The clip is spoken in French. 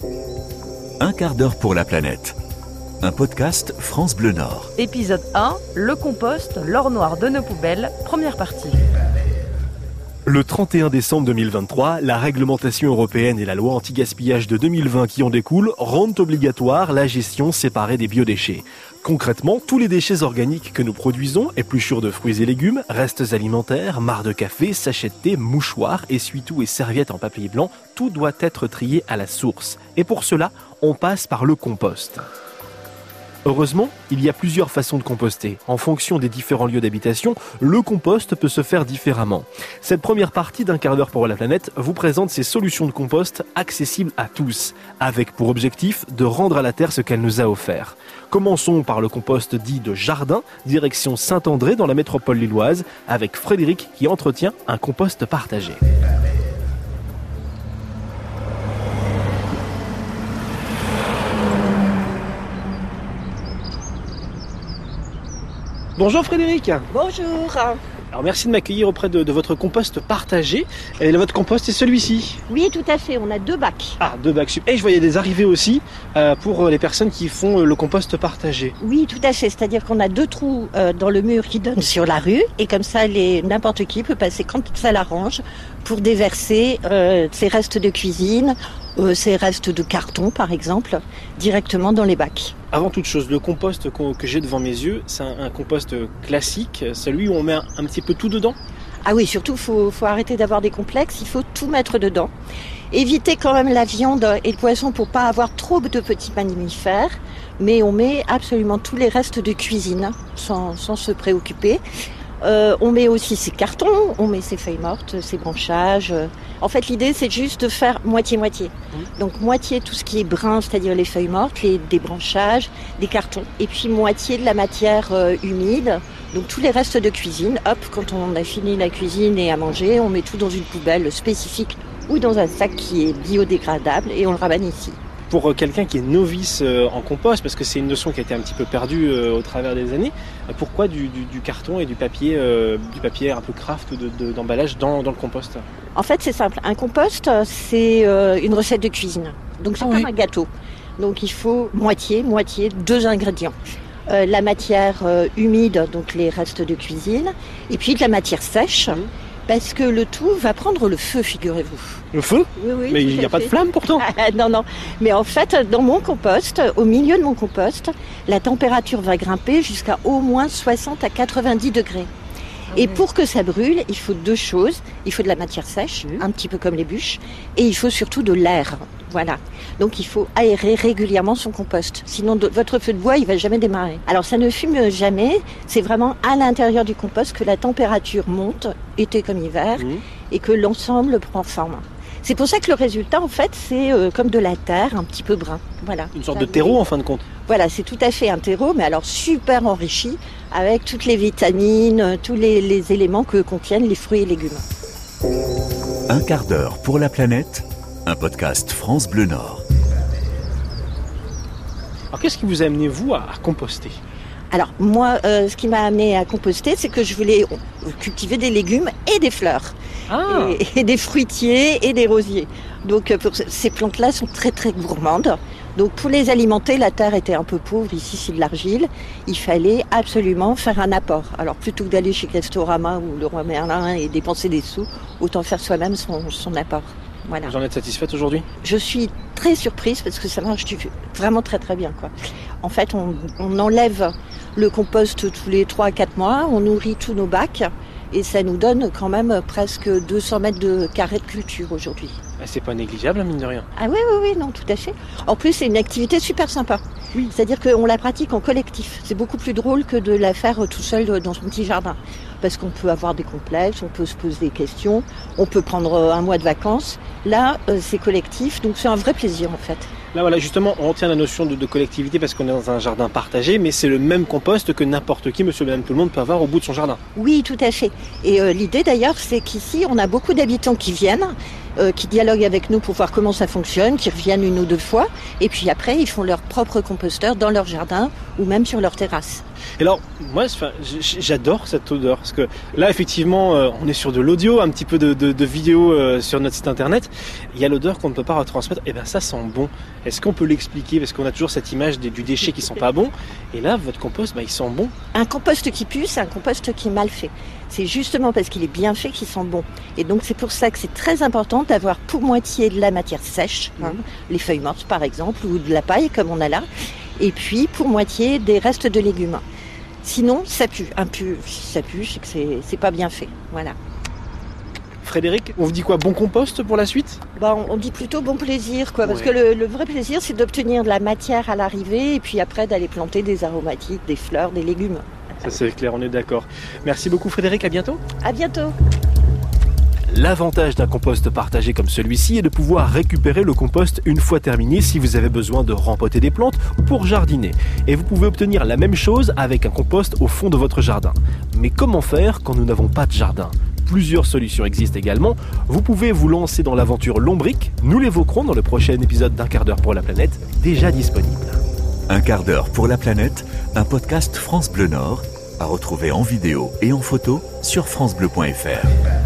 Un quart d'heure pour la planète. Un podcast France Bleu Nord. Épisode 1, le compost, l'or noir de nos poubelles, première partie. Le 31 décembre 2023, la réglementation européenne et la loi anti-gaspillage de 2020 qui en découlent rendent obligatoire la gestion séparée des biodéchets. Concrètement, tous les déchets organiques que nous produisons, épluchures de fruits et légumes, restes alimentaires, marcs de café, sachets de thé, mouchoirs, essuie-tout et serviettes en papier blanc, tout doit être trié à la source. Et pour cela, on passe par le compost. Heureusement, il y a plusieurs façons de composter. En fonction des différents lieux d'habitation, le compost peut se faire différemment. Cette première partie d'un quart d'heure pour la planète vous présente ces solutions de compost accessibles à tous, avec pour objectif de rendre à la Terre ce qu'elle nous a offert. Commençons par le compost dit de jardin, direction Saint-André dans la métropole lilloise, avec Frédéric qui entretient un compost partagé. Bonjour Frédéric. Bonjour. Alors merci de m'accueillir auprès de, de votre compost partagé. Et votre compost est celui-ci. Oui, tout à fait. On a deux bacs. Ah, deux bacs. Et je voyais des arrivées aussi euh, pour les personnes qui font euh, le compost partagé. Oui, tout à fait. C'est-à-dire qu'on a deux trous euh, dans le mur qui donnent sur la rue. Et comme ça, n'importe qui peut passer quand ça l'arrange pour déverser euh, ses restes de cuisine, euh, ses restes de carton par exemple, directement dans les bacs. Avant toute chose, le compost que j'ai devant mes yeux, c'est un, compost classique, celui où on met un, un petit peu tout dedans. Ah oui, surtout, faut, faut arrêter d'avoir des complexes. Il faut tout mettre dedans. Éviter quand même la viande et le poisson pour pas avoir trop de petits mammifères. Mais on met absolument tous les restes de cuisine sans, sans se préoccuper. Euh, on met aussi ses cartons, on met ses feuilles mortes, ses branchages. En fait, l'idée, c'est juste de faire moitié-moitié. Donc, moitié tout ce qui est brun, c'est-à-dire les feuilles mortes, les débranchages, des cartons. Et puis, moitié de la matière euh, humide. Donc, tous les restes de cuisine. Hop, quand on a fini la cuisine et à manger, on met tout dans une poubelle spécifique ou dans un sac qui est biodégradable et on le ramène ici. Pour euh, quelqu'un qui est novice euh, en compost, parce que c'est une notion qui a été un petit peu perdue euh, au travers des années, pourquoi du, du- du carton et du papier, euh, du papier un peu craft de- de- d'emballage dans, dans le compost? En fait, c'est simple. Un compost, c'est euh, une recette de cuisine. Donc, c'est Ah comme oui. un gâteau. Donc, il faut moitié, moitié, deux ingrédients. Euh, la matière euh, humide, donc les restes de cuisine, et puis de la matière sèche, Mhm. Parce que le tout va prendre le feu, figurez-vous. Le feu Oui, oui. Mais il n'y a pas de flamme pourtant Ah, non, non. Mais en fait, dans mon compost, au milieu de mon compost, la température va grimper jusqu'à au moins 60 à 90 degrés. Et pour que ça brûle, il faut deux choses. Il faut de la matière sèche, un petit peu comme les bûches, et il faut surtout de l'air. Voilà. Donc il faut aérer régulièrement son compost. Sinon, de- votre feu de bois, il va jamais démarrer. Alors ça ne fume jamais. C'est vraiment à l'intérieur du compost que la température monte, été comme hiver, et que l'ensemble prend forme. C'est pour ça que le résultat, en fait, c'est euh, comme de la terre, un petit peu brun. Voilà. Une sorte Ça de terreau en fin de compte. Voilà, c'est tout à fait un terreau, mais alors super enrichi, avec toutes les vitamines, euh, tous les, les éléments que contiennent les fruits et légumes. Un quart d'heure pour la planète. Un podcast France Bleu Nord. Alors qu'est-ce qui vous a amené vous à, à composter? Alors moi, euh, ce qui m'a amené à composter, c'est que je voulais cultiver des légumes et des fleurs, Ah et, et des fruitiers et des rosiers. Donc euh, pour, ces plantes-là sont très très gourmandes. Donc pour les alimenter, la terre était un peu pauvre. Ici, c'est de l'argile. Il fallait absolument faire un apport. Alors plutôt que d'aller chez Castorama ou le Roi Merlin et dépenser des sous, autant faire soi-même son, son apport. Voilà. Vous en êtes satisfaite aujourd'hui? Je suis très surprise parce que ça marche vraiment très très bien. Quoi. En fait, on, on enlève le compost tous les 3 à 4 mois, on nourrit tous nos bacs et ça nous donne quand même presque 200 mètres de carré de culture aujourd'hui. Ah, C'est pas négligeable, mine de rien. Ah oui, oui, oui, non, tout à fait. En plus, c'est une activité super sympa. Oui. C'est-à-dire qu'on la pratique en collectif. C'est beaucoup plus drôle que de la faire tout seul dans son petit jardin. Parce qu'on peut avoir des complexes, on peut se poser des questions, on peut prendre euh, un mois de vacances. Là, euh, c'est collectif, donc c'est un vrai plaisir en fait. Là, voilà, justement, on retient la notion de, de collectivité parce qu'on est dans un jardin partagé, mais c'est le même compost que n'importe qui, monsieur, madame, tout le monde peut avoir au bout de son jardin. Oui, tout à fait. Et euh, l'idée d'ailleurs, c'est qu'ici, on a beaucoup d'habitants qui viennent euh, qui dialoguent avec nous pour voir comment ça fonctionne, qui reviennent une ou deux fois, et puis après ils font leur propre composteur dans leur jardin ou même sur leur terrasse. Et alors, moi, j'adore cette odeur parce que là, effectivement, euh, on est sur de l'audio, un petit peu de, de, vidéo euh, sur notre site internet. Il y a l'odeur qu'on ne peut pas retransmettre. Et eh bien, ça sent bon. Est-ce qu'on peut l'expliquer? Parce qu'on a toujours cette image du déchet qui sent pas bon. Et là, votre compost, bah, il sent bon. Un compost qui pue, c'est un compost qui est mal fait. C'est justement parce qu'il est bien fait qu'il sent bon. Et donc, c'est pour ça que c'est très important d'avoir pour moitié de la matière sèche, hein, mmh. les feuilles mortes par exemple, ou de la paille comme on a là et puis pour moitié des restes de légumes. Sinon, ça pue. Un pu, ça pue, c'est que c'est pas bien fait. Voilà. Frédéric, on vous dit quoi Bon compost pour la suite? Bah, on, dit plutôt bon plaisir, quoi. Parce que le, vrai plaisir, c'est d'obtenir de la matière à l'arrivée et puis après d'aller planter des aromatiques, des fleurs, des légumes. Ça c'est clair, on est d'accord. Merci beaucoup Frédéric, à bientôt. À bientôt. L'avantage d'un compost partagé comme celui-ci est de pouvoir récupérer le compost une fois terminé si vous avez besoin de rempoter des plantes ou pour jardiner. Et vous pouvez obtenir la même chose avec un compost au fond de votre jardin. Mais comment faire quand nous n'avons pas de jardin? Plusieurs solutions existent également. Vous pouvez vous lancer dans l'aventure lombrique. Nous l'évoquerons dans le prochain épisode d'un quart d'heure pour la planète, déjà disponible. Un quart d'heure pour la planète, un podcast France Bleu Nord, à retrouver en vidéo et en photo sur francebleu.fr.